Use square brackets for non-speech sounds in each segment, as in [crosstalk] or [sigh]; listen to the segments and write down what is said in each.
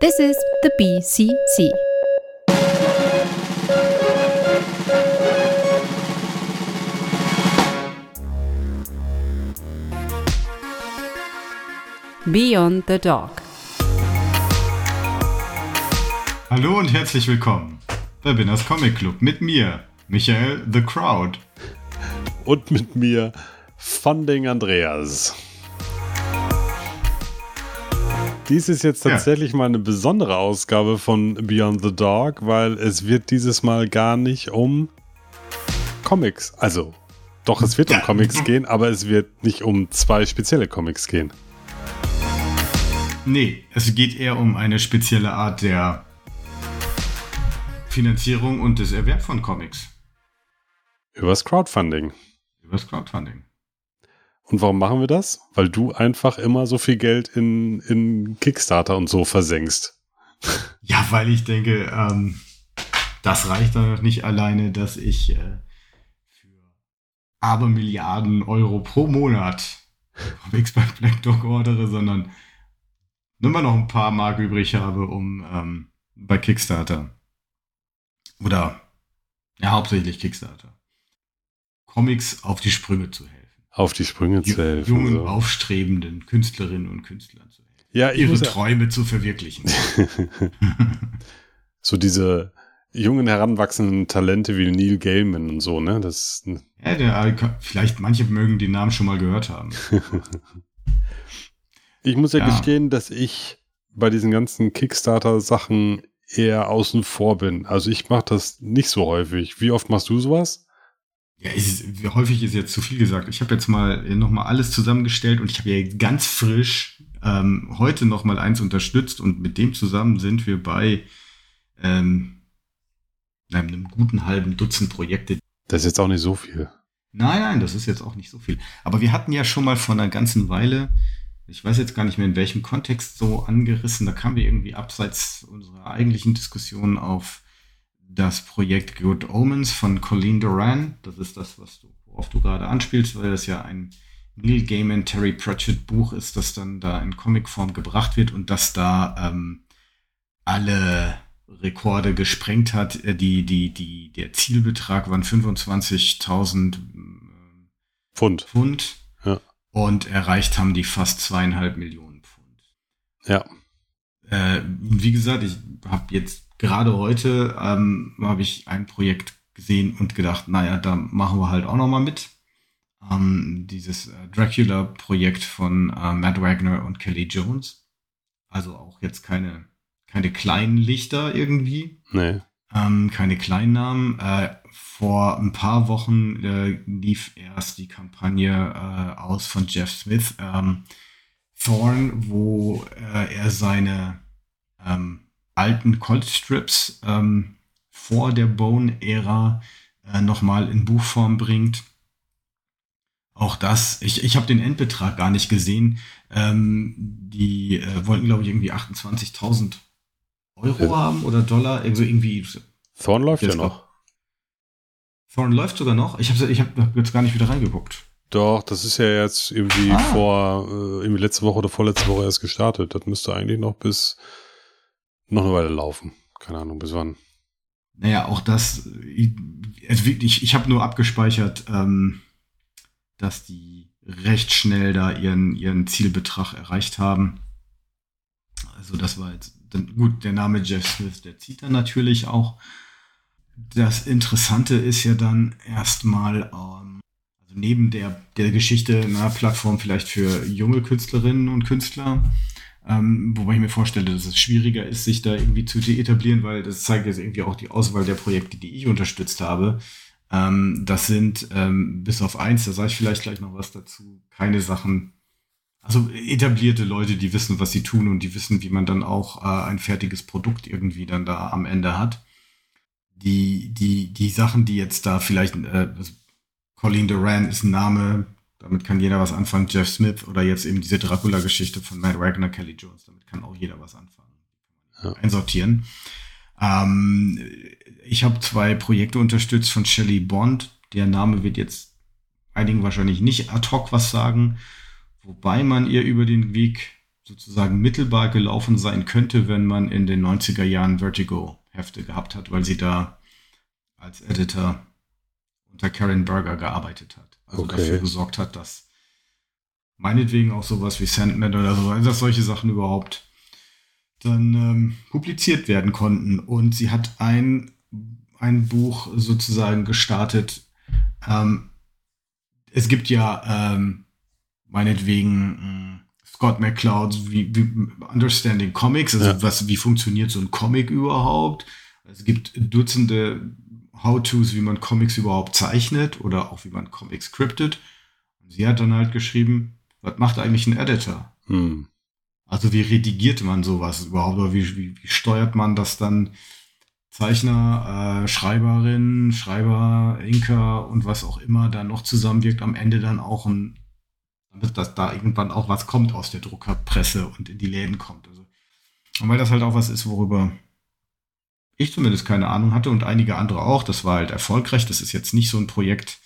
This is the BCC. Beyond the Dog. Hallo und herzlich willkommen bei Binners Comic Club mit mir, Michael The Crowd. Und mit mir, Funding Andreas. Dies ist jetzt tatsächlich ja. mal eine besondere Ausgabe von Beyond the Dog, weil es wird dieses Mal gar nicht um Comics, also doch, es wird um Comics gehen, aber es wird nicht um zwei spezielle Comics gehen. Nee, es geht eher um eine spezielle Art der Finanzierung und des Erwerbs von Comics. Übers Crowdfunding. Übers Crowdfunding. Und warum machen wir das? Weil du einfach immer so viel Geld in, in Kickstarter und so versenkst. Ja, weil ich denke, ähm, das reicht dann noch nicht alleine, dass ich äh, für aber Milliarden Euro pro Monat Comics bei Black Dog ordere, sondern nur noch ein paar Mark übrig habe, um ähm, bei Kickstarter oder ja, hauptsächlich Kickstarter Comics auf die Sprünge zu helfen. Auf die Sprünge zu helfen. Jungen, so. aufstrebenden Künstlerinnen und Künstlern zu helfen. Ja, ihre Träume zu verwirklichen. [laughs] so diese jungen heranwachsenden Talente wie Neil Gaiman und so, ne? Das, ja, der, vielleicht manche mögen den Namen schon mal gehört haben. [laughs] Ich muss ja, ja. gestehen, dass ich bei diesen ganzen Kickstarter-Sachen eher außen vor bin. Also ich mache das nicht so häufig. Wie oft machst du sowas? Ja, ist, häufig ist jetzt zu viel gesagt. Ich habe jetzt mal noch mal alles zusammengestellt und ich habe ja ganz frisch ähm, heute noch mal eins unterstützt und mit dem zusammen sind wir bei ähm, einem guten halben Dutzend Projekte. Das ist jetzt auch nicht so viel. Nein, nein, das ist jetzt auch nicht so viel. Aber wir hatten ja schon mal vor einer ganzen Weile ich weiß jetzt gar nicht mehr in welchem Kontext so angerissen, da kamen wir irgendwie abseits unserer eigentlichen Diskussion auf das Projekt Good Omens von Colleen Duran. Das ist das, was du, worauf du gerade anspielst, weil das ja ein Neil Gaiman, Terry Pratchett Buch ist, das dann da in Comicform gebracht wird und das da ähm, alle Rekorde gesprengt hat. Äh, die, die, die, der Zielbetrag waren 25.000 äh, Pfund. Pfund und erreicht haben die fast zweieinhalb Millionen Pfund. Ja. Äh, wie gesagt, ich habe jetzt gerade heute ähm, habe ich ein Projekt gesehen und gedacht, naja, da machen wir halt auch noch mal mit. Ähm, dieses äh, Dracula-Projekt von äh, Matt Wagner und Kelly Jones. Also auch jetzt keine, keine kleinen Lichter irgendwie. Nee. Ähm, keine Kleinnamen. Äh, vor ein paar Wochen äh, lief erst die Kampagne äh, aus von Jeff Smith, ähm, Thorn, wo äh, er seine ähm, alten Colt-Strips ähm, vor der Bone-Ära äh, nochmal in Buchform bringt. Auch das, ich, ich habe den Endbetrag gar nicht gesehen. Ähm, die äh, wollten, glaube ich, irgendwie 28.000 Euro ja. haben oder Dollar. Also irgendwie. Thorn läuft ja noch. Thorn läuft sogar noch. Ich habe ich hab jetzt gar nicht wieder reingeguckt. Doch, das ist ja jetzt irgendwie ah. vor, äh, irgendwie letzte Woche oder vorletzte Woche erst gestartet. Das müsste eigentlich noch bis, noch eine Weile laufen. Keine Ahnung, bis wann. Naja, auch das, ich, also wirklich, ich habe nur abgespeichert, ähm, dass die recht schnell da ihren, ihren Zielbetrag erreicht haben. Also das war jetzt, dann, gut, der Name Jeff Smith, der zieht dann natürlich auch das Interessante ist ja dann erstmal, ähm, also neben der, der Geschichte einer Plattform vielleicht für junge Künstlerinnen und Künstler, ähm, wobei ich mir vorstelle, dass es schwieriger ist, sich da irgendwie zu etablieren, weil das zeigt jetzt irgendwie auch die Auswahl der Projekte, die ich unterstützt habe. Ähm, das sind ähm, bis auf eins, da sage ich vielleicht gleich noch was dazu, keine Sachen, also etablierte Leute, die wissen, was sie tun und die wissen, wie man dann auch äh, ein fertiges Produkt irgendwie dann da am Ende hat die, die, die Sachen, die jetzt da vielleicht, äh, Colleen Duran ist ein Name, damit kann jeder was anfangen, Jeff Smith oder jetzt eben diese Dracula-Geschichte von Matt Wagner, Kelly Jones, damit kann auch jeder was anfangen. Ja. Einsortieren. Ähm, ich habe zwei Projekte unterstützt von Shelley Bond. Der Name wird jetzt einigen wahrscheinlich nicht ad hoc was sagen, wobei man ihr über den Weg sozusagen mittelbar gelaufen sein könnte, wenn man in den 90er Jahren Vertigo-Hefte gehabt hat, weil sie da als Editor unter Karen Berger gearbeitet hat. Also Okay. dafür gesorgt hat, dass meinetwegen auch sowas wie Sandman oder so, dass solche Sachen überhaupt dann ähm, publiziert werden konnten. Und sie hat ein, ein Buch sozusagen gestartet. Ähm, es gibt ja ähm, meinetwegen mh, Scott McClouds wie, wie Understanding Comics, also Ja. was, wie funktioniert so ein Comic überhaupt. Es gibt Dutzende How-Tos, wie man Comics überhaupt zeichnet oder auch wie man Comics scriptet. Und sie hat dann halt geschrieben, was macht eigentlich ein Editor? Hm. Also wie redigiert man sowas überhaupt? Oder wie, wie, wie steuert man das dann? Zeichner, äh, Schreiberin, Schreiber, Inker und was auch immer da noch zusammenwirkt, am Ende dann auch ein, damit dass da irgendwann auch was kommt aus der Druckerpresse und in die Läden kommt. Also, und weil das halt auch was ist, worüber ich zumindest keine Ahnung hatte und einige andere auch, das war halt erfolgreich. Das ist jetzt nicht so ein Projekt,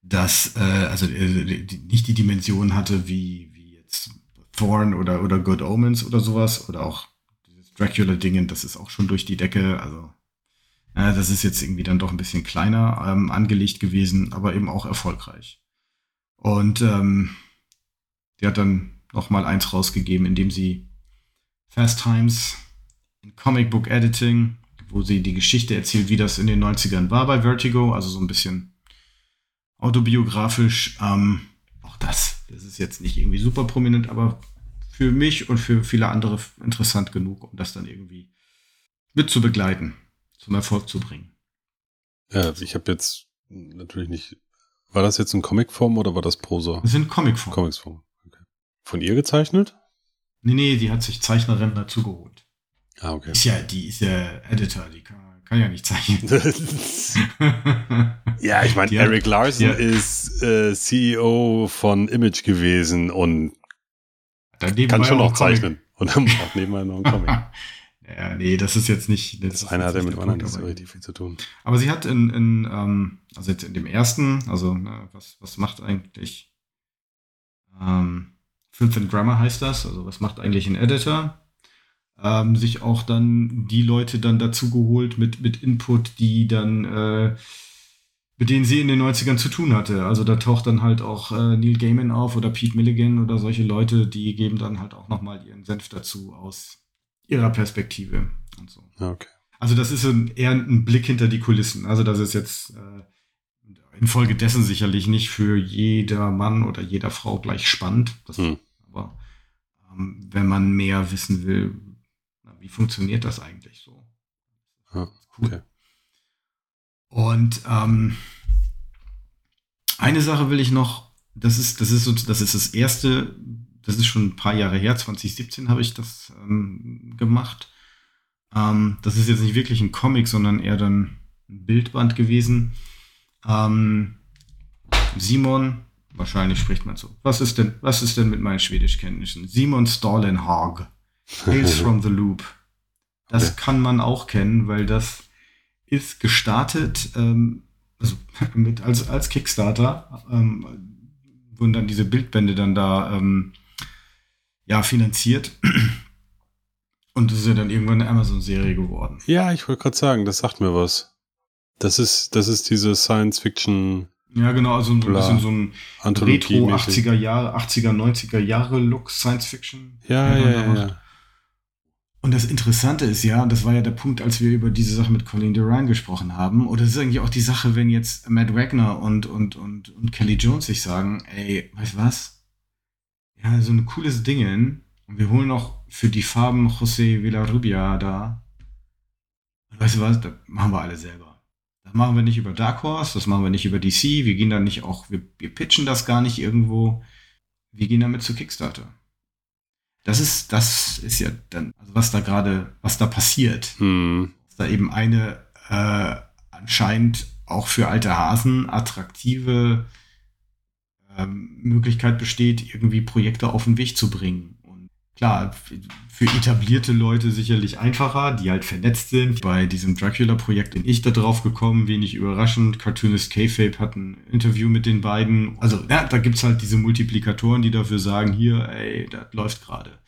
das äh, also äh, nicht die Dimension hatte wie, wie jetzt Thorn oder, oder Good Omens oder sowas oder auch dieses Dracula-Dingen, das ist auch schon durch die Decke, also äh, das ist jetzt irgendwie dann doch ein bisschen kleiner ähm, angelegt gewesen, aber eben auch erfolgreich. Und ähm, die hat dann noch mal eins rausgegeben, indem sie Fast Times in Comic Book Editing, wo sie die Geschichte erzählt, wie das in den 90ern war bei Vertigo, also so ein bisschen autobiografisch. Ähm, auch das, das ist jetzt nicht irgendwie super prominent, aber für mich und für viele andere interessant genug, um das dann irgendwie mit zu begleiten, zum Erfolg zu bringen. Ja, ich habe jetzt natürlich nicht. War das jetzt in Comicform oder war das Prosa? Das sind Comicformen. Comicsform. Okay. Von ihr gezeichnet? Nee, nee, die hat sich Zeichnerin dazu geholt. Ah, okay. Ist ja, die ist ja Editor, die kann, kann ja nicht zeichnen. [laughs] [laughs] ja, ich meine, Eric Larson die hat- ist äh, CEO von Image gewesen und kann schon ja auch noch zeichnen. Und dann macht nebenbei noch einen [laughs] Comic. ja, nee, das ist jetzt nicht. Das ist eine hat ja mit dem der anderen nicht so richtig viel zu tun. Aber sie hat in, in ähm, also jetzt in dem ersten, also ne, was, was macht eigentlich ähm, Filth and Grammar heißt das, also was macht eigentlich ein Editor? Ähm, sich auch dann die Leute dann dazu geholt mit, mit Input, die dann, äh, mit denen sie in den 90ern zu tun hatte. Also da taucht dann halt auch äh, Neil Gaiman auf oder Pete Milligan oder solche Leute, die geben dann halt auch nochmal ihren Senf dazu aus ihrer Perspektive und so. Okay. Also das ist ein, eher ein Blick hinter die Kulissen. Also das ist jetzt äh, infolgedessen sicherlich nicht für jeder Mann oder jeder Frau gleich spannend. Das, Hm. Aber ähm, wenn man mehr wissen will, wie funktioniert das eigentlich so? Ja, Cool. okay. Und ähm, eine Sache will ich noch, das ist, das ist so, das ist das erste, das ist schon ein paar Jahre her, 2017 habe ich das ähm, gemacht. Ähm, das ist jetzt nicht wirklich ein Comic, sondern eher dann ein Bildband gewesen. Ähm, Simon, wahrscheinlich spricht man so. Was ist denn, was ist denn mit meinen Schwedischkenntnissen? Simon Stallenhag. Tales [laughs] from the Loop. Das Okay. kann man auch kennen, weil das ist gestartet, ähm, also [laughs] mit, als, als Kickstarter, ähm, wurden dann diese Bildbände dann da ähm, ja, finanziert. [clears throat] Und das ist ja dann irgendwann eine Amazon-Serie geworden. Ja, ich wollte gerade sagen, das sagt mir was. Das ist, das ist diese Science-Fiction Ja, genau, also ein Bla. bisschen so ein. Retro 80er Jahre, 80er, 90er Jahre Look Science Fiction. Ja, ja, ja, ja. Und das Interessante ist ja, das war ja der Punkt, als wir über diese Sache mit Colin Duran gesprochen haben, oder es ist eigentlich auch die Sache, wenn jetzt Matt Wagner und, und, und, und Kelly Jones sich sagen, ey, weißt du was? Ja, so ein cooles Ding, und wir holen auch für die Farben José Villarrubia da. Und weißt du was? Das machen wir alle selber. Das machen wir nicht über Dark Horse, das machen wir nicht über DC, wir gehen dann nicht auch, wir, wir pitchen das gar nicht irgendwo. Wir gehen damit zu Kickstarter. Das ist, das ist ja dann, also was da gerade, was da passiert. Hm. Dass da eben eine äh, anscheinend auch für alte Hasen attraktive ähm, Möglichkeit besteht, irgendwie Projekte auf den Weg zu bringen. Klar, für etablierte Leute sicherlich einfacher, die halt vernetzt sind. Bei diesem Dracula-Projekt bin ich da drauf gekommen, wenig überraschend. Cartoonist K-Fape hat ein Interview mit den beiden. Also, ja, da gibt's halt diese Multiplikatoren, die dafür sagen, hier, ey, das läuft gerade.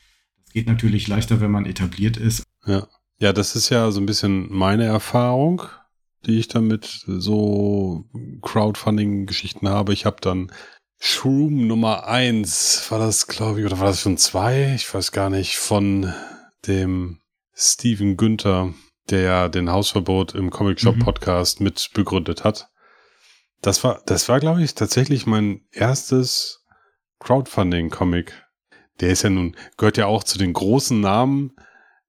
geht natürlich leichter, wenn man etabliert ist. Ja. Ja, das ist ja so ein bisschen meine Erfahrung, die ich damit so Crowdfunding-Geschichten habe. Ich habe dann Shroom Nummer eins war das, glaube ich, oder war das schon zwei? Ich weiß gar nicht, von dem Steven Günther, der ja den Hausverbot im Comic Shop mhm. Podcast mit begründet hat. Das war, das war, glaube ich, tatsächlich mein erstes Crowdfunding-Comic. Der ist ja nun, gehört ja auch zu den großen Namen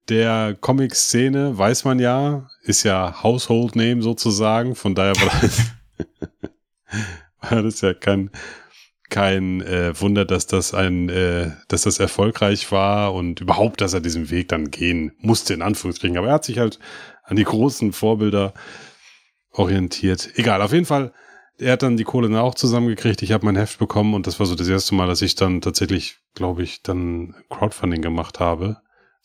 der Comic-Szene, weiß man ja, ist ja Household Name sozusagen, von daher war das, [laughs] war das ja kein, kein äh, Wunder, dass das ein, äh, dass das erfolgreich war und überhaupt, dass er diesen Weg dann gehen musste, in Anführungsstrichen. Aber er hat sich halt an die großen Vorbilder orientiert. Egal, auf jeden Fall, er hat dann die Kohle auch zusammengekriegt. Ich habe mein Heft bekommen und das war so das erste Mal, dass ich dann tatsächlich, glaube ich, dann Crowdfunding gemacht habe,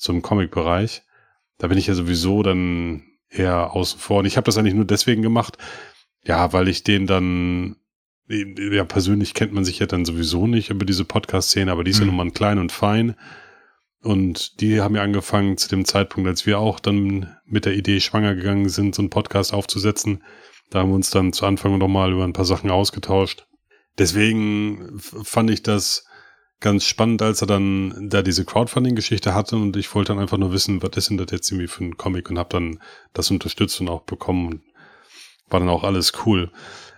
im Comic-Bereich. Da bin ich ja sowieso dann eher außen vor. Und ich habe das eigentlich nur deswegen gemacht, ja, weil ich den dann ja, persönlich kennt man sich ja dann sowieso nicht über diese Podcast-Szene, aber die ist mhm. ja nun mal klein und fein. Und die haben ja angefangen zu dem Zeitpunkt, als wir auch dann mit der Idee schwanger gegangen sind, so einen Podcast aufzusetzen. Da haben wir uns dann zu Anfang nochmal über ein paar Sachen ausgetauscht. Deswegen fand ich das ganz spannend, als er dann da diese Crowdfunding-Geschichte hatte und ich wollte dann einfach nur wissen, was ist denn das jetzt irgendwie für ein Comic und habe dann das unterstützt und auch bekommen. War dann auch alles cool.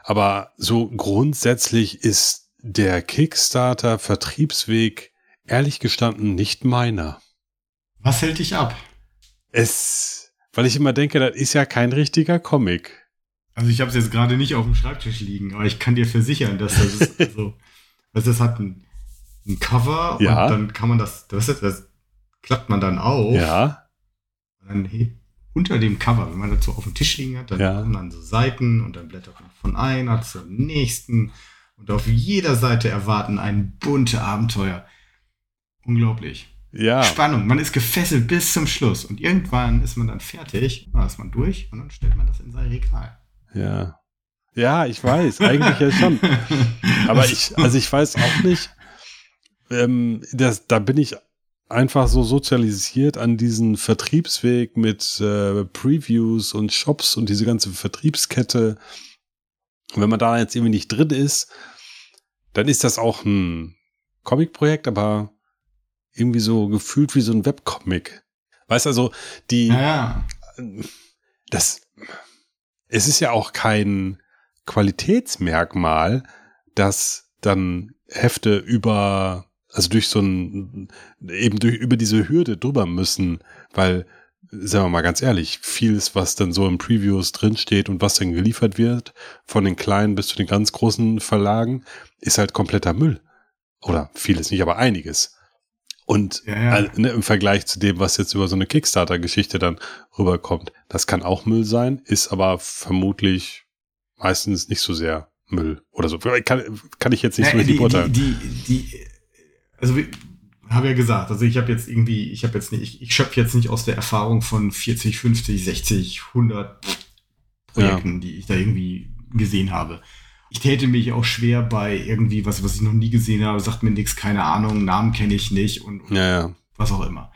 Aber so grundsätzlich ist der Kickstarter-Vertriebsweg ehrlich gestanden nicht meiner. Was hält dich ab? Es, weil ich immer denke, das ist ja kein richtiger Comic. Also ich habe es jetzt gerade nicht auf dem Schreibtisch liegen, aber ich kann dir versichern, dass das ist, [laughs] also, also das hat ein, ein Cover ja. und dann kann man das, das, das klappt man dann auf. Ja. Und dann unter dem Cover, wenn man so auf dem Tisch liegen hat, dann ja. kommen dann so Seiten und dann blättert man von einer zur nächsten und auf jeder Seite erwarten ein bunte Abenteuer. Unglaublich. Ja. Spannung. Man ist gefesselt bis zum Schluss und irgendwann ist man dann fertig, dann ist man durch und dann stellt man das in sein Regal. Ja. Ja, ich weiß, eigentlich ja schon. [laughs] Aber ich, also ich weiß auch nicht, ähm, das, da bin ich einfach so sozialisiert an diesen Vertriebsweg mit äh, Previews und Shops und diese ganze Vertriebskette. Und wenn man da jetzt irgendwie nicht drin ist, dann ist das auch ein Comic-Projekt, aber irgendwie so gefühlt wie so ein Webcomic. Weißt also, die, ja. das, es ist ja auch kein Qualitätsmerkmal, dass dann Hefte über also durch so ein, eben durch, über diese Hürde drüber müssen, weil, sagen wir mal ganz ehrlich, vieles, was dann so im Previews drinsteht und was dann geliefert wird, von den kleinen bis zu den ganz großen Verlagen, ist halt kompletter Müll. Oder vieles nicht, aber einiges. Und ja, ja. ne, im Vergleich zu dem, was jetzt über so eine Kickstarter-Geschichte dann rüberkommt, das kann auch Müll sein, ist aber vermutlich meistens nicht so sehr Müll oder so. Kann, kann ich jetzt nicht ja, so richtig beurteilen. Die, die, die, also habe ja gesagt, also ich habe jetzt irgendwie, ich habe jetzt nicht, ich, ich schöpfe jetzt nicht aus der Erfahrung von 40, 50, 60, 100 Projekten, ja. die ich da irgendwie gesehen habe. Ich täte mich auch schwer bei irgendwie was, was ich noch nie gesehen habe, sagt mir nichts, keine Ahnung, Namen kenne ich nicht und, und ja, ja. was auch immer.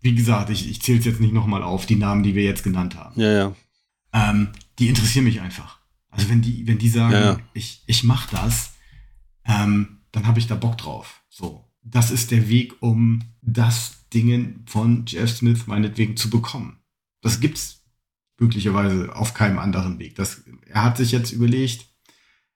Wie gesagt, ich, ich zähle es jetzt nicht nochmal auf, die Namen, die wir jetzt genannt haben. Ja, ja. Ähm, die interessieren mich einfach. Also wenn die, wenn die sagen, ich, ich mach das, ähm, dann habe ich da Bock drauf. So das ist der Weg, um das Ding von Jeff Smith meinetwegen zu bekommen. Das gibt's möglicherweise auf keinem anderen Weg. Das, er hat sich jetzt überlegt,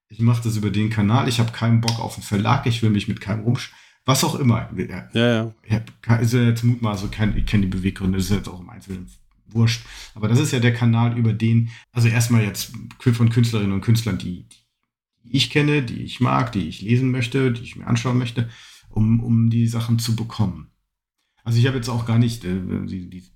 ich mache das über den Kanal, ich habe keinen Bock auf einen Verlag, ich will mich mit keinem rumsch... Was auch immer. Ja, ja. ja ist ja jetzt Mutmaß, ich kenne die Beweggründe, das ist jetzt auch im Einzelnen wurscht. Aber das ist ja der Kanal, über den, also erstmal jetzt von Künstlerinnen und Künstlern, die, die ich kenne, die ich mag, die ich lesen möchte, die ich mir anschauen möchte, um, um die Sachen zu bekommen. Also ich habe jetzt auch gar nicht äh,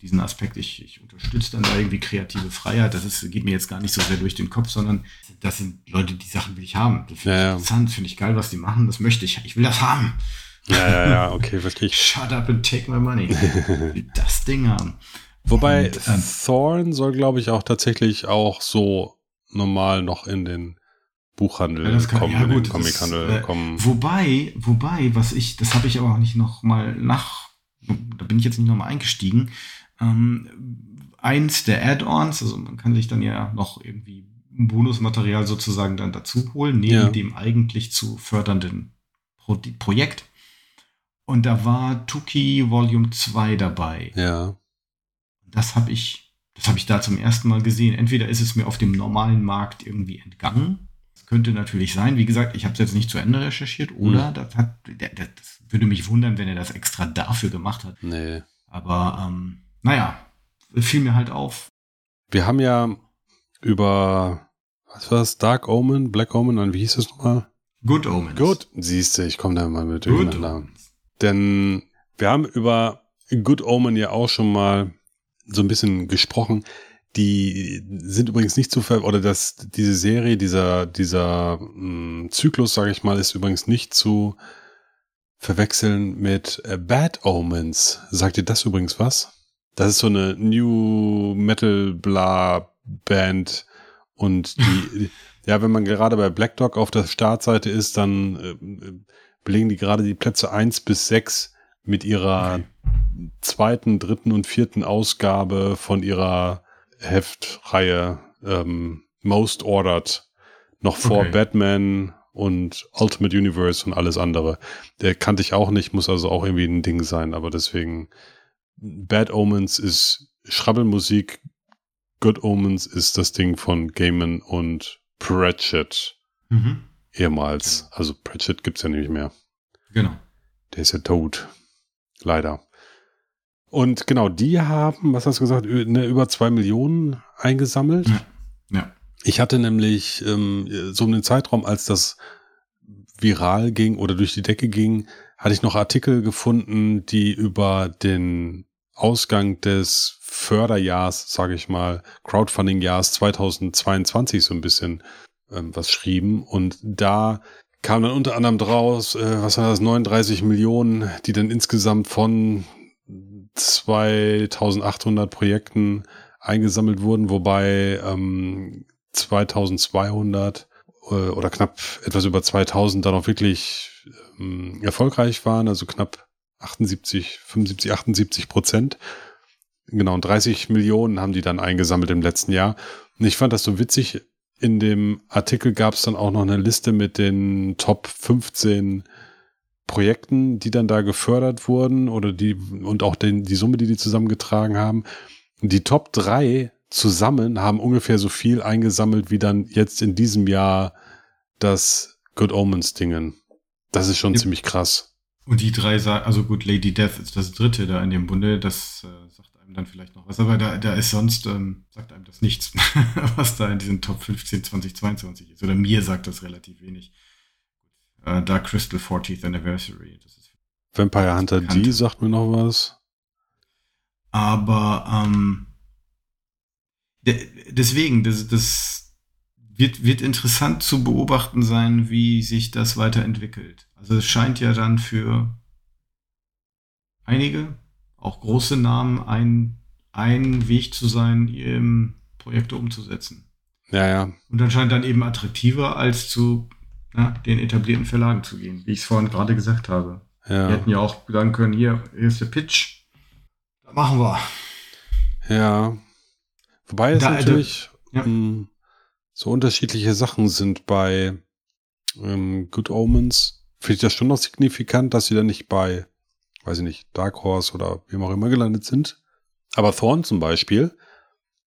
diesen Aspekt, ich, ich unterstütze dann da irgendwie kreative Freiheit. Das ist, geht mir jetzt gar nicht so sehr durch den Kopf, sondern das sind Leute, die Sachen will ich haben. Das finde ja, ich interessant, finde ich geil, was die machen, das möchte ich. Ich will das haben. Ja, ja, ja, okay, verstehe ich. Shut up and take my money. [laughs] Das Ding haben. Wobei Und, ähm, Thorn soll, glaube ich, auch tatsächlich auch so normal noch in den Buchhandel ja, kann, kommen, ja, gut, Comichandel das, äh, kommen. Wobei, wobei, was ich, das habe ich aber auch nicht noch mal nach da bin ich jetzt nicht nochmal eingestiegen. Ähm, eins der Add-ons, also man kann sich dann ja noch irgendwie Bonusmaterial sozusagen dann dazu holen, neben Ja. dem eigentlich zu fördernden Pro Projekt. Und da war Tuki Volume 2 dabei. Ja. Das habe ich, das habe ich da zum ersten Mal gesehen. Entweder ist es mir auf dem normalen Markt irgendwie entgangen. Das könnte natürlich sein. Wie gesagt, ich habe es jetzt nicht zu Ende recherchiert. Oder das hat, das würde mich wundern, wenn er das extra dafür gemacht hat. Nee. Aber ähm, naja, fiel mir halt auf. Wir haben ja über, was war das? Dark Omen, Black Omen, und wie hieß es nochmal? Good Omens. Gut. Siehst du, ich komme da mal mit Good durcheinander. Denn wir haben über Good Omen ja auch schon mal so ein bisschen gesprochen. Die sind übrigens nicht zu ver oder das diese Serie dieser dieser mh, Zyklus sage ich mal ist übrigens nicht zu verwechseln mit äh, Bad Omens. Sagt ihr das übrigens was? Das ist so eine New Metal Bla Band und die [laughs] ja, wenn man gerade bei Black Dog auf der Startseite ist, dann äh, belegen die gerade die Plätze eins bis sechs mit ihrer zweiten, dritten und vierten Ausgabe von ihrer Heftreihe ähm, Most Ordered noch vor Okay. Batman und Ultimate Universe und alles andere. Der kannte ich auch nicht, muss also auch irgendwie ein Ding sein, aber deswegen Bad Omens ist Schrabbelmusik, Good Omens ist das Ding von Gaiman und Pratchett Mhm. ehemals. Also Pratchett gibt's ja nicht mehr. Genau. Der ist ja tot. Leider. Und genau, die haben, was hast du gesagt, ne, über zwei Millionen eingesammelt. Ja. Ja. Ich hatte nämlich ähm, so um den Zeitraum, als das viral ging oder durch die Decke ging, hatte ich noch Artikel gefunden, die über den Ausgang des Förderjahrs, sage ich mal, Crowdfunding-Jahrs 2022 so ein bisschen ähm, was schrieben. Und da kam dann unter anderem draus, äh, was war das, 39 Millionen, die dann insgesamt von 2800 Projekten eingesammelt wurden, wobei ähm, 2200 äh, oder knapp etwas über 2000 dann auch wirklich ähm, erfolgreich waren, also knapp 78, 75, 78 Prozent. Genau, und 30 Millionen haben die dann eingesammelt im letzten Jahr. Und ich fand das so witzig. In dem Artikel gab es dann auch noch eine Liste mit den Top 15 Projekten, die dann da gefördert wurden oder die und auch den, die Summe, die die zusammengetragen haben. Die Top 3 zusammen haben ungefähr so viel eingesammelt wie dann jetzt in diesem Jahr das Good Omens Dingen. Das ist schon Ja. ziemlich krass. Und die drei sagen, also gut, Lady Death ist das dritte da in dem Bunde, das äh, sagt einem dann vielleicht noch was, aber da, da ist sonst, ähm, sagt einem das nichts, [laughs] was da in diesen Top 15 2022 ist. Oder mir sagt das relativ wenig. Äh, Dark Crystal 40th Anniversary, Vampire Hunter D sagt mir noch was. Aber ähm, de deswegen, das, das wird, wird interessant zu beobachten sein, wie sich das weiterentwickelt. Also es scheint ja dann für einige, auch große Namen, ein, ein Weg zu sein, ähm, Projekte umzusetzen. Ja, ja. Und dann scheint dann eben attraktiver, als zu na, den etablierten Verlagen zu gehen, wie ich es vorhin gerade gesagt habe. Wir Ja. hätten ja auch sagen können, hier, hier ist der Pitch. Das machen wir. Ja. Wobei es Da- natürlich ja. mh, so unterschiedliche Sachen sind bei ähm, Good Omens. Finde ich das schon noch signifikant, dass sie dann nicht bei, weiß ich nicht, Dark Horse oder wem auch immer gelandet sind. Aber Thorn zum Beispiel,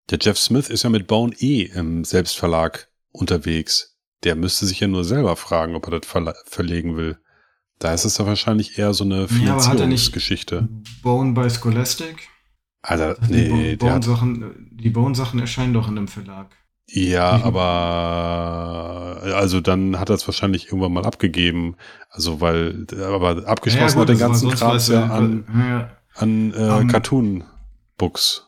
der Jeff Smith ist ja mit Bone E im Selbstverlag unterwegs. Der müsste sich ja nur selber fragen, ob er das verla- verlegen will. Da ist es ja wahrscheinlich eher so eine Ja, aber hat er nicht- Finanzierungsgeschichte. Bone by Scholastic. Alter, die nee, Bone-Sachen, die Bone-Sachen erscheinen doch in einem Verlag. Ja, Mhm. aber also dann hat er es wahrscheinlich irgendwann mal abgegeben. Also weil, aber abgeschlossen Ja, gut, hat den ganzen Kram ja an, ja, an äh, Am- Cartoon-Books.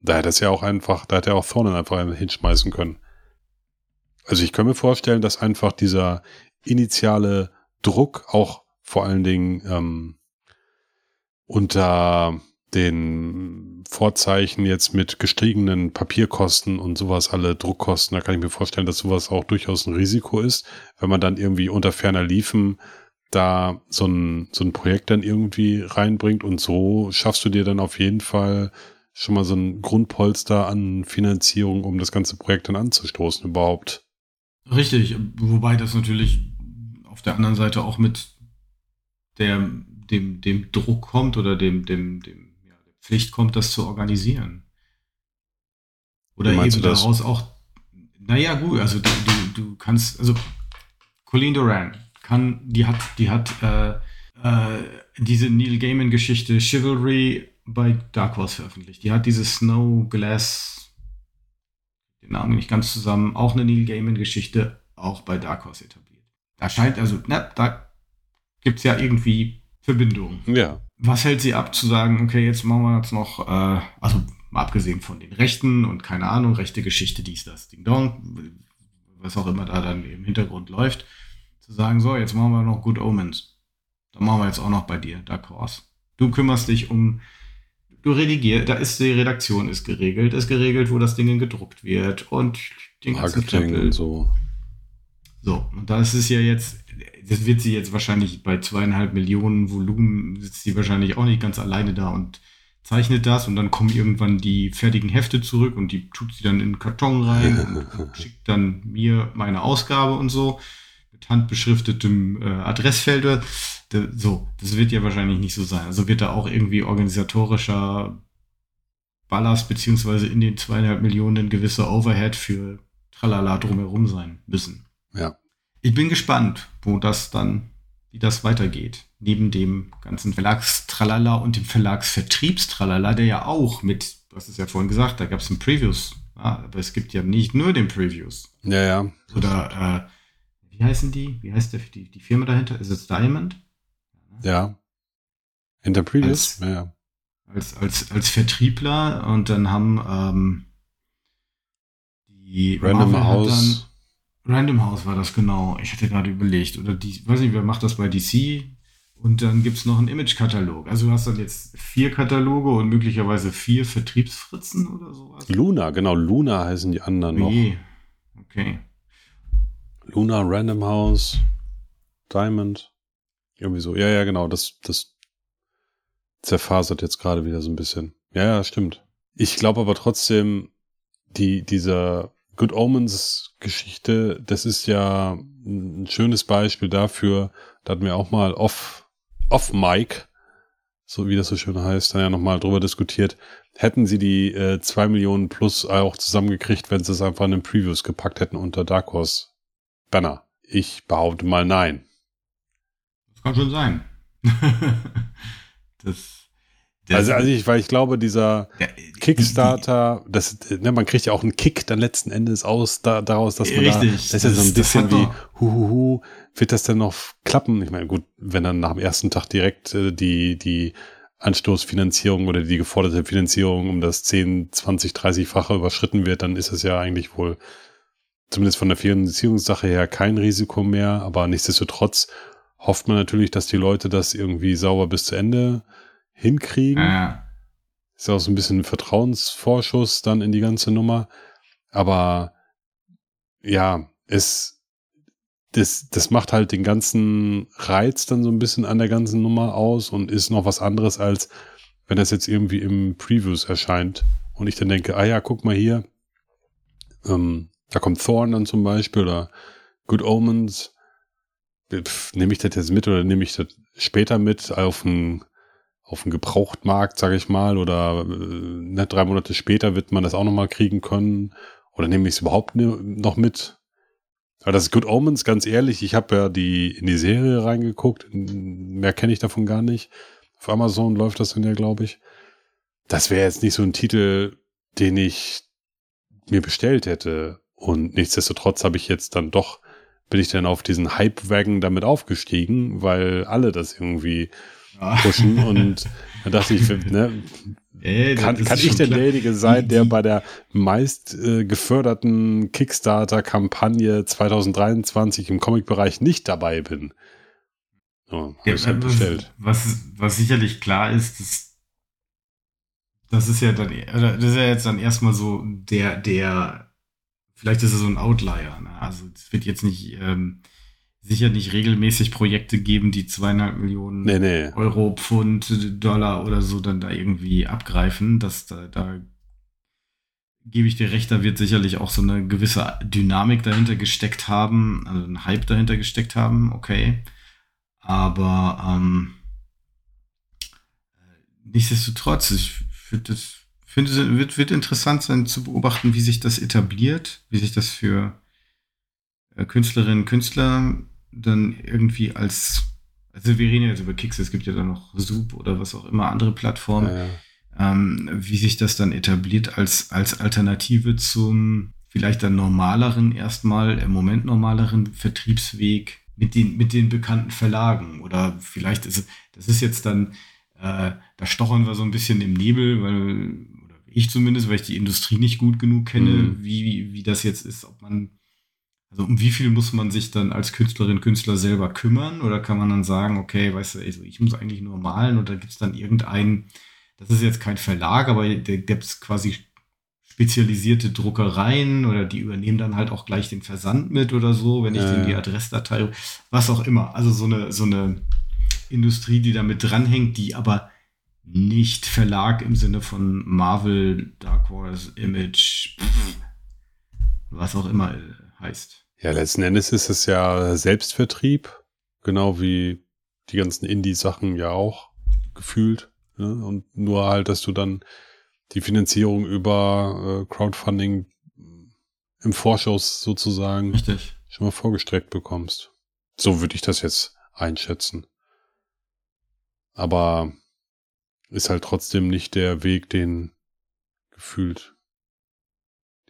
Da hätte es ja auch einfach, da hätte er auch Thornen einfach hinschmeißen können. Also ich kann mir vorstellen, dass einfach dieser initiale Druck auch vor allen Dingen ähm, unter den Vorzeichen jetzt mit gestiegenen Papierkosten und sowas, alle Druckkosten, da kann ich mir vorstellen, dass sowas auch durchaus ein Risiko ist, wenn man dann irgendwie unter ferner Liefen da so ein, so ein Projekt dann irgendwie reinbringt und so schaffst du dir dann auf jeden Fall schon mal so ein Grundpolster an Finanzierung, um das ganze Projekt dann anzustoßen überhaupt. Richtig, wobei das natürlich auf der anderen Seite auch mit der, dem, dem Druck kommt oder dem, dem, dem ja, der Pflicht kommt, das zu organisieren. Oder eben daraus auch, naja, gut, also du, du, du kannst, also Colleen Duran kann, die hat, die hat äh, äh, diese Neil Gaiman-Geschichte Chivalry bei Dark Horse veröffentlicht. Die hat diese Snow Glass, den Namen nicht ganz zusammen, auch eine Neil Gaiman-Geschichte, auch bei Dark Horse etabliert. Da scheint also, na, da gibt es ja irgendwie Verbindungen. Ja. Was hält sie ab zu sagen, okay, jetzt machen wir jetzt noch, äh, also mal abgesehen von den Rechten und keine Ahnung, rechte Geschichte, dies, das, Ding Dong, was auch immer da dann im Hintergrund läuft, zu sagen, so, jetzt machen wir noch Good Omens. Dann machen wir jetzt auch noch bei dir, Dark Horse. Du kümmerst dich um, du redigierst, da ist die Redaktion ist geregelt, ist geregelt, wo das Ding gedruckt wird und den ganzen Marketing und so. So, und das ist ja jetzt, das wird sie jetzt wahrscheinlich bei zweieinhalb Millionen Volumen, sitzt sie wahrscheinlich auch nicht ganz alleine da und zeichnet das und dann kommen irgendwann die fertigen Hefte zurück und die tut sie dann in den Karton rein [laughs] und schickt dann mir meine Ausgabe und so mit handbeschriftetem äh, Adressfeld. So, das wird ja wahrscheinlich nicht so sein. Also wird da auch irgendwie organisatorischer Ballast beziehungsweise in den zweieinhalb Millionen gewisse Overhead für Tralala drumherum sein müssen. Ja. Ich bin gespannt, wo das dann, wie das weitergeht. Neben dem ganzen Verlagstralala und dem Verlagsvertriebstralala, der ja auch mit, hast es ja vorhin gesagt, da gab es ein Previews. Ja, aber es gibt ja nicht nur den Previews. Ja, ja. Oder äh, wie heißen die? Wie heißt der, die, die Firma dahinter? Ist es Diamond? Ja. Hinter? Als, ja. Als, als, als Vertriebler und dann haben ähm, die Random House Random House war das genau. Ich hatte gerade überlegt. Oder die, weiß nicht, wer macht das bei DC? Und dann gibt es noch einen Image-Katalog. Also du hast dann jetzt vier Kataloge und möglicherweise vier Vertriebsfritzen oder sowas. Luna, genau, Luna heißen die anderen noch. Je. Okay. Luna, Random House, Diamond. Irgendwie so. Ja, ja, genau. Das, das zerfasert jetzt gerade wieder so ein bisschen. Ja, ja, stimmt. Ich glaube aber trotzdem, die, dieser Good Omens Geschichte, das ist ja ein schönes Beispiel dafür, da hatten wir auch mal off, off Mic, so wie das so schön heißt, dann ja nochmal drüber diskutiert. Hätten sie die äh, zwei Millionen plus auch zusammengekriegt, wenn sie es einfach in den Previews gepackt hätten unter Dark Horse Banner? Ich behaupte mal nein. Das kann schon sein. [laughs] das also, also ich, weil ich glaube, dieser ja, Kickstarter, das, ne, man kriegt ja auch einen Kick dann letzten Endes aus da, daraus, dass man richtig, da, das ist ja so ein bisschen wie, huhuhu, wird das denn noch klappen? Ich meine, gut, wenn dann nach dem ersten Tag direkt äh, die, die Anstoßfinanzierung oder die geforderte Finanzierung um das 10, 20, 30-fache überschritten wird, dann ist es ja eigentlich wohl zumindest von der Finanzierungssache her kein Risiko mehr, aber nichtsdestotrotz hofft man natürlich, dass die Leute das irgendwie sauber bis zu Ende hinkriegen. Ja. Ist auch so ein bisschen ein Vertrauensvorschuss dann in die ganze Nummer. Aber ja, es, das, das macht halt den ganzen Reiz dann so ein bisschen an der ganzen Nummer aus und ist noch was anderes als wenn das jetzt irgendwie im Previews erscheint und ich dann denke, ah ja, guck mal hier, ähm, da kommt Thorn dann zum Beispiel oder Good Omens. Nehme ich das jetzt mit oder nehme ich das später mit auf ein auf dem Gebrauchtmarkt, sage ich mal, oder äh, ne, drei Monate später wird man das auch nochmal kriegen können. Oder nehme ich es überhaupt noch mit? Aber das ist Good Omens, ganz ehrlich. Ich habe ja die in die Serie reingeguckt. Mehr kenne ich davon gar nicht. Auf Amazon läuft das dann ja, glaube ich. Das wäre jetzt nicht so ein Titel, den ich mir bestellt hätte. Und nichtsdestotrotz habe ich jetzt dann doch, bin ich dann auf diesen Hype-Wagon damit aufgestiegen, weil alle das irgendwie pushen. Und [laughs] da dachte ich, ne, ja, kann, kann ich der derjenige sein, der bei der meist äh, geförderten Kickstarter-Kampagne 2023 im Comic-Bereich nicht dabei bin? So, ja, halt was, was, was sicherlich klar ist, dass das ist ja dann, das ist ja jetzt dann erstmal so der, der, vielleicht ist es so ein Outlier. Ne? Also es wird jetzt nicht ähm, sicher nicht regelmäßig Projekte geben, die zweieinhalb Millionen Nee, nee. Euro, Pfund, Dollar oder so dann da irgendwie abgreifen. Das, da, da gebe ich dir recht, da wird sicherlich auch so eine gewisse Dynamik dahinter gesteckt haben, also ein Hype dahinter gesteckt haben, okay. Aber ähm, nichtsdestotrotz, ich finde es finde, es wird, wird interessant sein zu beobachten, wie sich das etabliert, wie sich das für äh, Künstlerinnen und Künstler dann irgendwie als, also wir reden jetzt über Kicks, es gibt ja dann noch Soup oder was auch immer, andere Plattformen, Ja, ja. ähm, wie sich das dann etabliert als, als Alternative zum vielleicht dann normaleren, erstmal im Moment normaleren Vertriebsweg mit den, mit den bekannten Verlagen. Oder vielleicht ist es, das ist jetzt dann, äh, da stochern wir so ein bisschen im Nebel, weil, oder ich zumindest, weil ich die Industrie nicht gut genug kenne, Mhm. wie, wie das jetzt ist, ob man, also um wie viel muss man sich dann als Künstlerin, Künstler selber kümmern? Oder kann man dann sagen, okay, weißt du, also ich muss eigentlich nur malen und da gibt es dann irgendeinen, das ist jetzt kein Verlag, aber da gibt es quasi spezialisierte Druckereien oder die übernehmen dann halt auch gleich den Versand mit oder so, wenn ich Ja, denen die. Adressdatei, was auch immer. Also so eine, so eine Industrie, die damit dranhängt, die aber nicht Verlag im Sinne von Marvel, Dark Horse, Image, pff, was auch immer äh, heißt. Ja, letzten Endes ist es ja Selbstvertrieb, genau wie die ganzen Indie-Sachen ja auch gefühlt. Ne? Und nur halt, dass du dann die Finanzierung über äh, Crowdfunding im Vorschuss sozusagen Richtig. schon mal vorgestreckt bekommst. So würde ich das jetzt einschätzen. Aber ist halt trotzdem nicht der Weg, den gefühlt.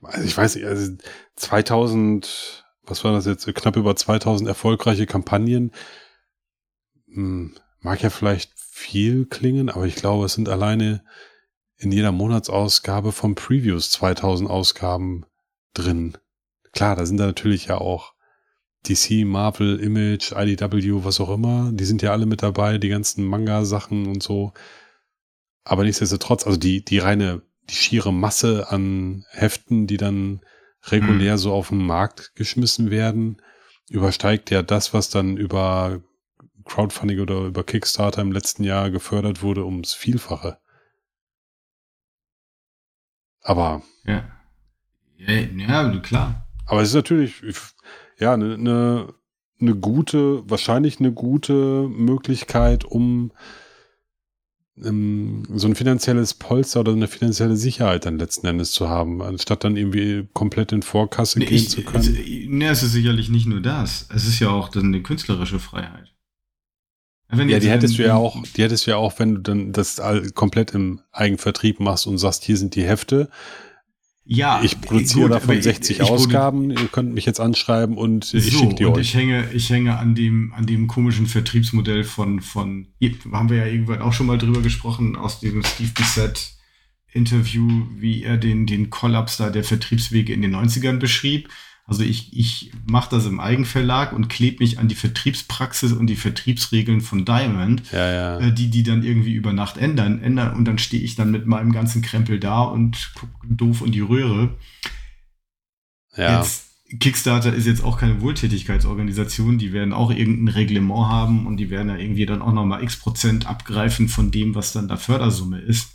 Also ich weiß nicht, also 2000, was war das jetzt, knapp über 2000 erfolgreiche Kampagnen. Hm, Mag ja vielleicht viel klingen, aber ich glaube, es sind alleine in jeder Monatsausgabe von Previews 2000 Ausgaben drin. Klar, da sind da natürlich ja auch DC, Marvel, Image, IDW, was auch immer. Die sind ja alle mit dabei, die ganzen Manga-Sachen und so. Aber nichtsdestotrotz, also die, die reine, die schiere Masse an Heften, die dann regulär Mhm. so auf den Markt geschmissen werden, übersteigt ja das, was dann über Crowdfunding oder über Kickstarter im letzten Jahr gefördert wurde, ums Vielfache. Aber Ja. Ja, ja klar. Aber es ist natürlich, ja, eine ne, ne gute, wahrscheinlich eine gute Möglichkeit, um ähm, so ein finanzielles Polster oder eine finanzielle Sicherheit dann letzten Endes zu haben, anstatt dann irgendwie komplett in Vorkasse Nee, gehen ich, zu es, können. nee, es ist sicherlich nicht nur das. Es ist ja auch dann eine künstlerische Freiheit. Wenn ja, die hättest du ja auch, die hättest du ja auch, wenn du dann das all komplett im Eigenvertrieb machst und sagst, hier sind die Hefte, Ja, ich produziere gut, davon aber ich- 60 ich produ- Ausgaben, ihr könnt mich jetzt anschreiben und ich so, schicke die und euch. ich hänge, ich hänge an dem, an dem komischen Vertriebsmodell von, von, haben wir ja irgendwann auch schon mal drüber gesprochen, aus dem Steve Bissett Interview, wie er den, den Kollaps da der Vertriebswege in den 90ern beschrieb. Also ich, ich mache das im Eigenverlag und klebe mich an die Vertriebspraxis und die Vertriebsregeln von Diamond. ja, ja. äh, die die dann irgendwie über Nacht ändern, ändern und dann stehe ich dann mit meinem ganzen Krempel da und guck doof in die Röhre. ja. Jetzt, Kickstarter ist jetzt auch keine Wohltätigkeitsorganisation, die werden auch irgendein Reglement haben und die werden ja irgendwie dann auch nochmal x Prozent abgreifen von dem, was dann da Fördersumme ist.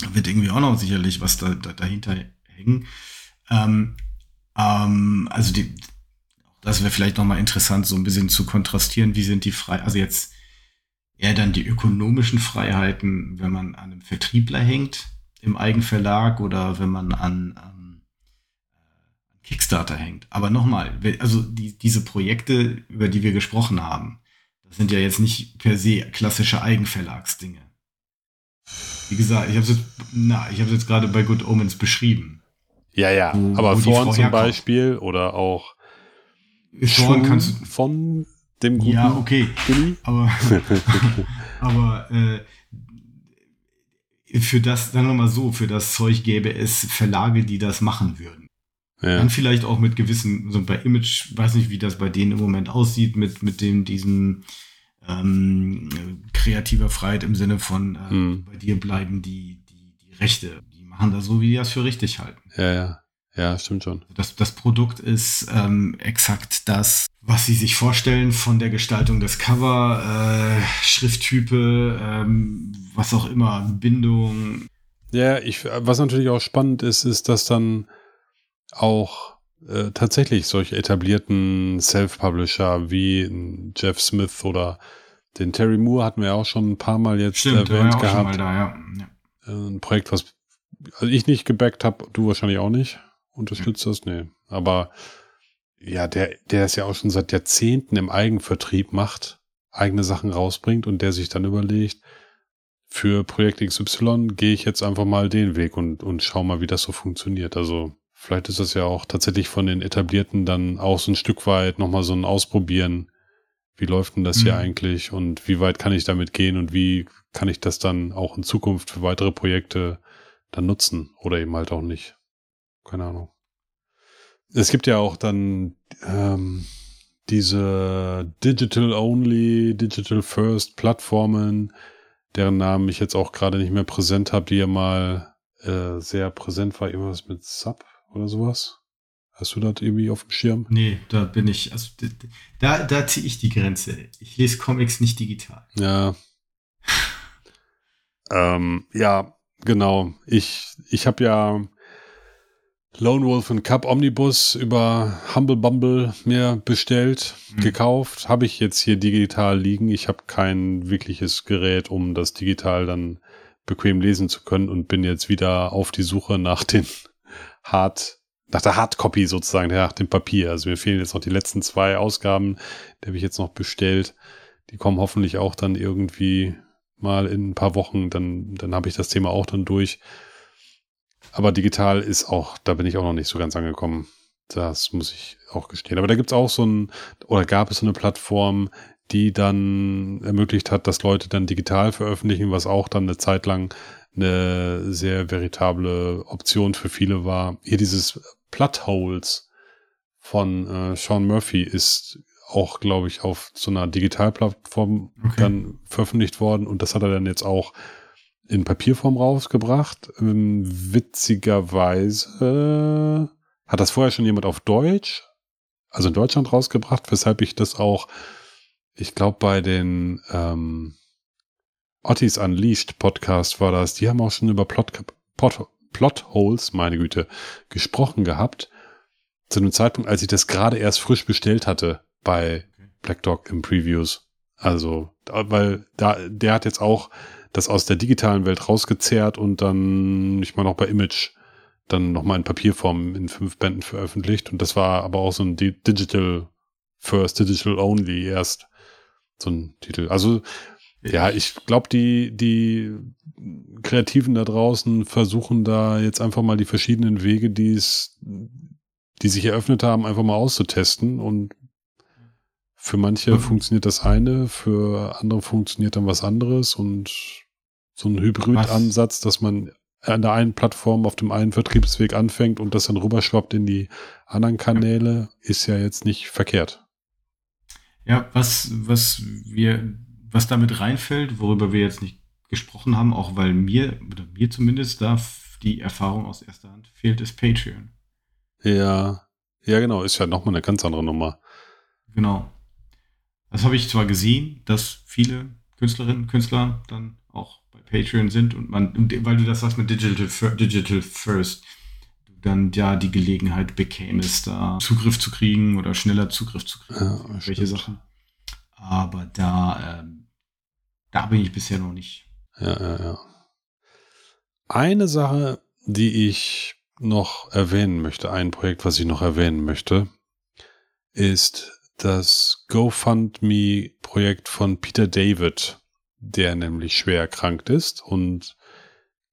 Da wird irgendwie auch noch sicherlich was da, da dahinter hängen. Ähm, ähm, also die, das wäre vielleicht nochmal interessant, so ein bisschen zu kontrastieren, wie sind die frei, also jetzt eher dann die ökonomischen Freiheiten, wenn man an einem Vertriebler hängt im Eigenverlag oder wenn man an ähm, äh, Kickstarter hängt. Aber nochmal, also die, diese Projekte, über die wir gesprochen haben, das sind ja jetzt nicht per se klassische Eigenverlagsdinge. Wie gesagt, ich habe es jetzt, na, ich jetzt gerade bei Good Omens beschrieben. Ja, ja, wo- aber Thorn Frau zum. Beispiel oder auch Thorn kannst du, von dem guten ja, okay, Billy. aber [laughs] Aber äh, für das, sagen wir mal so, für das Zeug gäbe es Verlage, die das machen würden. Ja. Dann vielleicht auch mit gewissen, so bei Image, weiß nicht, wie das bei denen im Moment aussieht, mit, mit dem, diesem ähm, kreativer Freiheit im Sinne von äh, Hm. bei dir bleiben die, die, die Rechte. Die machen das so, wie die das für richtig halten. ja, ja. Ja, stimmt schon. Das, das Produkt ist ähm, exakt das, was sie sich vorstellen von der Gestaltung des Cover, äh, Schrifttype, ähm, was auch immer, Bindung. Ja, ich, was natürlich auch spannend ist, ist, dass dann auch äh, tatsächlich solche etablierten Self-Publisher wie Jeff Smith oder den Terry Moore hatten wir ja auch schon ein paar Mal jetzt Stimmt, erwähnt ja gehabt. Da, ja. Ja. Äh, ein Projekt, was also ich nicht gebackt habe, du wahrscheinlich auch nicht unterstützt hast, nee. Aber ja, der, der es ja auch schon seit Jahrzehnten im Eigenvertrieb macht, eigene Sachen rausbringt und der sich dann überlegt, für Projekt XY gehe ich jetzt einfach mal den Weg und, und schau mal, wie das so funktioniert. Also vielleicht ist das ja auch tatsächlich von den Etablierten dann auch so ein Stück weit nochmal so ein Ausprobieren. Wie läuft denn das mhm. hier eigentlich und wie weit kann ich damit gehen und wie kann ich das dann auch in Zukunft für weitere Projekte dann nutzen oder eben halt auch nicht. Keine Ahnung. Es gibt ja auch dann ähm, diese Digital-Only, Digital-First Plattformen, deren Namen ich jetzt auch gerade nicht mehr präsent habe, die ja mal äh, sehr präsent war, irgendwas mit Sub oder sowas. Hast du das irgendwie auf dem Schirm? Nee, da bin ich, also da, da ziehe ich die Grenze. Ich lese Comics nicht digital. Ja. [laughs] ähm, ja, genau. Ich, ich habe ja Lone Wolf und Cup Omnibus über Humble Bumble mir bestellt, mhm. gekauft. Habe ich jetzt hier digital liegen. Ich habe kein wirkliches Gerät, um das digital dann bequem lesen zu können und bin jetzt wieder auf die Suche nach den [laughs] Hard, nach der Hardcopy sozusagen, nach dem Papier. Also mir fehlen jetzt noch die letzten zwei Ausgaben, die habe ich jetzt noch bestellt. Die kommen hoffentlich auch dann irgendwie mal in ein paar Wochen. Dann, dann habe ich das Thema auch dann durch. Aber digital ist auch, da bin ich auch noch nicht so ganz angekommen. Das muss ich auch gestehen. Aber da gibt es auch so ein, oder gab es so eine Plattform, die dann ermöglicht hat, dass Leute dann digital veröffentlichen, was auch dann eine Zeit lang eine sehr veritable Option für viele war. Hier dieses Plotholes von äh, Sean Murphy ist auch, glaube ich, auf so einer Digitalplattform okay. dann veröffentlicht worden und das hat er dann jetzt auch in Papierform rausgebracht. Ähm, witzigerweise hat das vorher schon jemand auf Deutsch, also in Deutschland rausgebracht, weshalb ich das auch, ich glaube, bei den ähm, Ottis Unleashed Podcast war das, die haben auch schon über Plot, Plot, Plotholes, meine Güte, gesprochen gehabt. Zu einem Zeitpunkt, als ich das gerade erst frisch bestellt hatte bei Black Dog im Previews. Also, weil da, der hat jetzt auch das aus der digitalen Welt rausgezerrt und dann, ich meine auch bei Image, dann nochmal in Papierform in fünf Bänden veröffentlicht. Und das war aber auch so ein Digital First, Digital Only erst so ein Titel. Also ja, ich glaube, die, die Kreativen da draußen versuchen da jetzt einfach mal die verschiedenen Wege, die es, die sich eröffnet haben, einfach mal auszutesten und für manche mhm. funktioniert das eine, für andere funktioniert dann was anderes und so ein Hybrid-Ansatz, dass man an der einen Plattform auf dem einen Vertriebsweg anfängt und das dann rüberschwappt in die anderen Kanäle, ist ja jetzt nicht verkehrt. Ja, was, was wir, was damit reinfällt, worüber wir jetzt nicht gesprochen haben, auch weil mir, oder mir zumindest, da die Erfahrung aus erster Hand fehlt, ist Patreon. Ja, ja, genau, ist ja nochmal eine ganz andere Nummer. Genau. Das habe ich zwar gesehen, dass viele Künstlerinnen und Künstler dann auch bei Patreon sind und man, weil du das sagst mit Digital, Digital First, du dann ja die Gelegenheit bekämest, da Zugriff zu kriegen oder schneller Zugriff zu kriegen. Ja, welche Sachen. Aber da, ähm, da bin ich bisher noch nicht. Ja, ja, ja. Eine Sache, die ich noch erwähnen möchte, ein Projekt, was ich noch erwähnen möchte, ist das GoFundMe-Projekt von Peter David, der nämlich schwer erkrankt ist und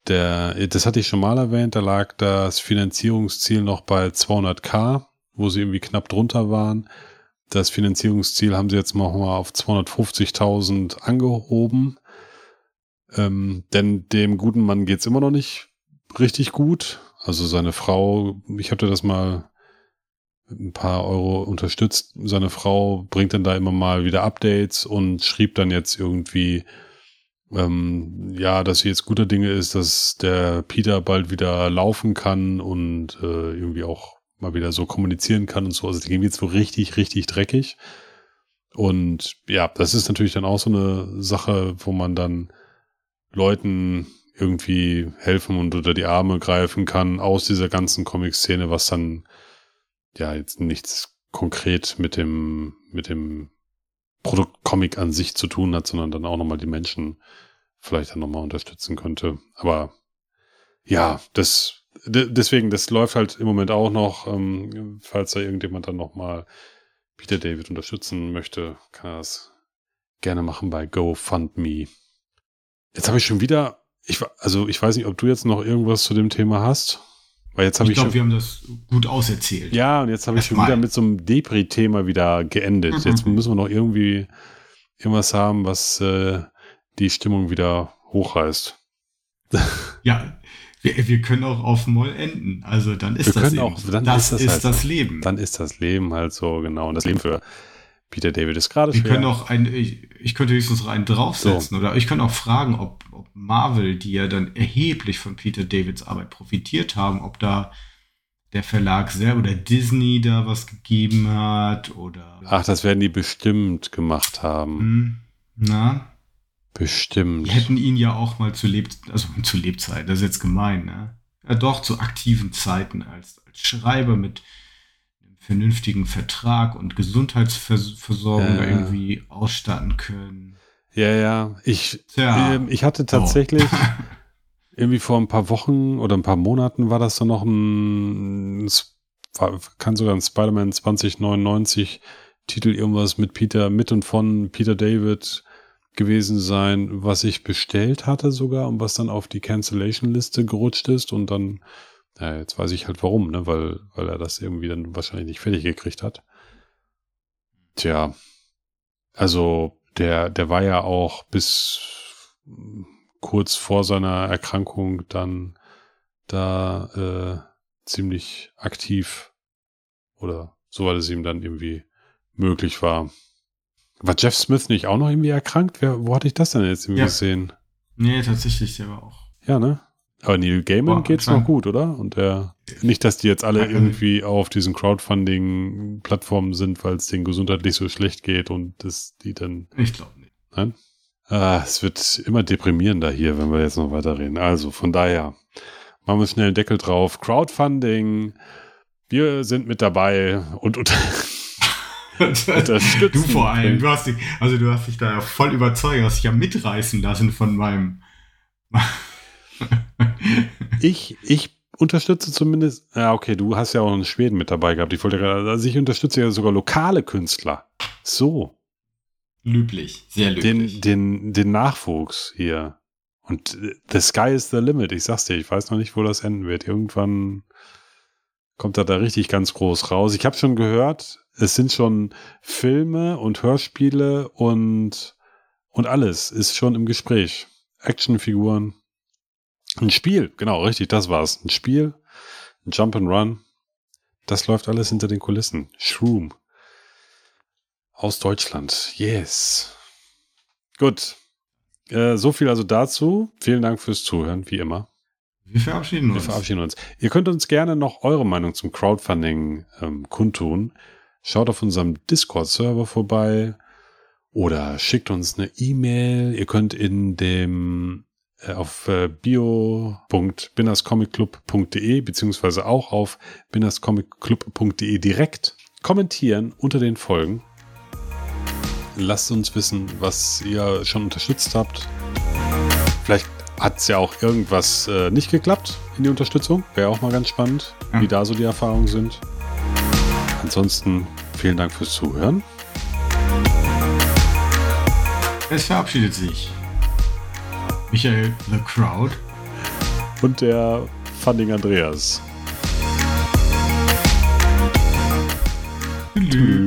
der, das hatte ich schon mal erwähnt, da lag das Finanzierungsziel noch bei 200k, wo sie irgendwie knapp drunter waren. Das Finanzierungsziel haben sie jetzt mal auf 250.000 angehoben. Ähm, denn dem guten Mann geht's immer noch nicht richtig gut. Also seine Frau, ich hatte das mal ein paar Euro unterstützt. Seine Frau bringt dann da immer mal wieder Updates und schrieb dann jetzt irgendwie, ähm, ja, dass sie jetzt guter Dinge ist, dass der Peter bald wieder laufen kann und äh, irgendwie auch mal wieder so kommunizieren kann und so. Also dem geht's so richtig, richtig dreckig. Und ja, das ist natürlich dann auch so eine Sache, wo man dann Leuten irgendwie helfen und unter die Arme greifen kann aus dieser ganzen Comic-Szene, was dann ja jetzt nichts konkret mit dem, mit dem Produkt Comic an sich zu tun hat, sondern dann auch nochmal die Menschen vielleicht dann nochmal unterstützen könnte. Aber ja, das, deswegen, das läuft halt im Moment auch noch, ähm, falls da irgendjemand dann nochmal Peter David unterstützen möchte, kann er das gerne machen bei GoFundMe. Jetzt habe ich schon wieder, ich, also ich weiß nicht, ob du jetzt noch irgendwas zu dem Thema hast. Weil jetzt habe ich, ich glaube, wir haben das gut auserzählt. Ja, und jetzt habe ich schon wieder mit so einem Depri-Thema wieder geendet. Mhm. Jetzt müssen wir noch irgendwie irgendwas haben, was äh, die Stimmung wieder hochreißt. Ja, wir, wir können auch auf Moll enden. Also dann ist wir das, auch, dann das, ist das, ist halt das Leben. Dann ist das Leben halt so, genau. Und das Leben für Peter David ist gerade schwer. Wir können auch ein, ich, ich könnte höchstens noch einen draufsetzen. So. Oder ich könnte auch fragen, ob, ob Marvel, die ja dann erheblich von Peter Davids Arbeit profitiert haben, ob da der Verlag selber oder Disney da was gegeben hat oder. Ach, das werden die bestimmt gemacht haben. Hm, na? Bestimmt. Die hätten ihn ja auch mal zu Leb also [laughs] zu Lebzeiten, das ist jetzt gemein, ne? Ja, doch, zu aktiven Zeiten als, als Schreiber mit vernünftigen Vertrag und Gesundheitsversorgung äh. irgendwie ausstatten können. Ja, ja. Ich, äh, ich hatte tatsächlich oh. [laughs] irgendwie vor ein paar Wochen oder ein paar Monaten war das dann noch ein, kann sogar ein Spider-Man 2099 Titel irgendwas mit Peter, mit und von Peter David gewesen sein, was ich bestellt hatte sogar und was dann auf die Cancellation-Liste gerutscht ist und dann, ja, jetzt weiß ich halt warum, ne, weil, weil er das irgendwie dann wahrscheinlich nicht fertig gekriegt hat. Tja, also der, der war ja auch bis kurz vor seiner Erkrankung dann da äh, ziemlich aktiv oder soweit es ihm dann irgendwie möglich war. War Jeff Smith nicht auch noch irgendwie erkrankt? Wer, wo hatte ich das denn jetzt irgendwie ja. gesehen? Nee, tatsächlich, der war auch. Ja, ne? Aber Neil Gaiman Boah, geht's noch gut, oder? Und der, nicht, dass die jetzt alle irgendwie auf diesen Crowdfunding-Plattformen sind, weil es denen gesundheitlich so schlecht geht und das, die dann. Ich glaube nicht. Nein? Ah, es wird immer deprimierender hier, wenn wir jetzt noch weiterreden. Also, von daher, machen wir schnell einen Deckel drauf. Crowdfunding, wir sind mit dabei und, und [laughs] unterstützen. Du vor allem, du hast dich, also du hast dich da ja voll überzeugt, hast dich ja mitreißen lassen von meinem. [laughs] ich, ich unterstütze zumindest, ja, okay, du hast ja auch einen Schweden mit dabei gehabt. Ich wollte gerade, also ich unterstütze ja sogar lokale Künstler. So. Löblich, sehr löblich. Den, den, den Nachwuchs hier. Und the sky is the limit. Ich sag's dir, ich weiß noch nicht, wo das enden wird. Irgendwann kommt er da richtig ganz groß raus. Ich habe schon gehört, es sind schon Filme und Hörspiele und, und alles ist schon im Gespräch. Actionfiguren. Ein Spiel, genau, richtig, das war's. Ein Spiel, ein Jump and Run. Das läuft alles hinter den Kulissen. Shroom. Aus Deutschland. Yes. Gut. Äh, so viel also dazu. Vielen Dank fürs Zuhören, wie immer. Wir verabschieden uns. Wir verabschieden uns. Ihr könnt uns gerne noch eure Meinung zum Crowdfunding ähm, kundtun. Schaut auf unserem Discord-Server vorbei oder schickt uns eine E-Mail. Ihr könnt in dem auf äh, bio.binnerscomicclub.de beziehungsweise auch auf binnerscomicclub.de direkt kommentieren unter den Folgen. Lasst uns wissen, was ihr schon unterstützt habt. Vielleicht hat es ja auch irgendwas äh, nicht geklappt in die Unterstützung. Wäre auch mal ganz spannend, ja. wie da so die Erfahrungen sind. Ansonsten vielen Dank fürs Zuhören. Es verabschiedet sich Michael The Crowd. Und der Funding Andreas. Tschüss.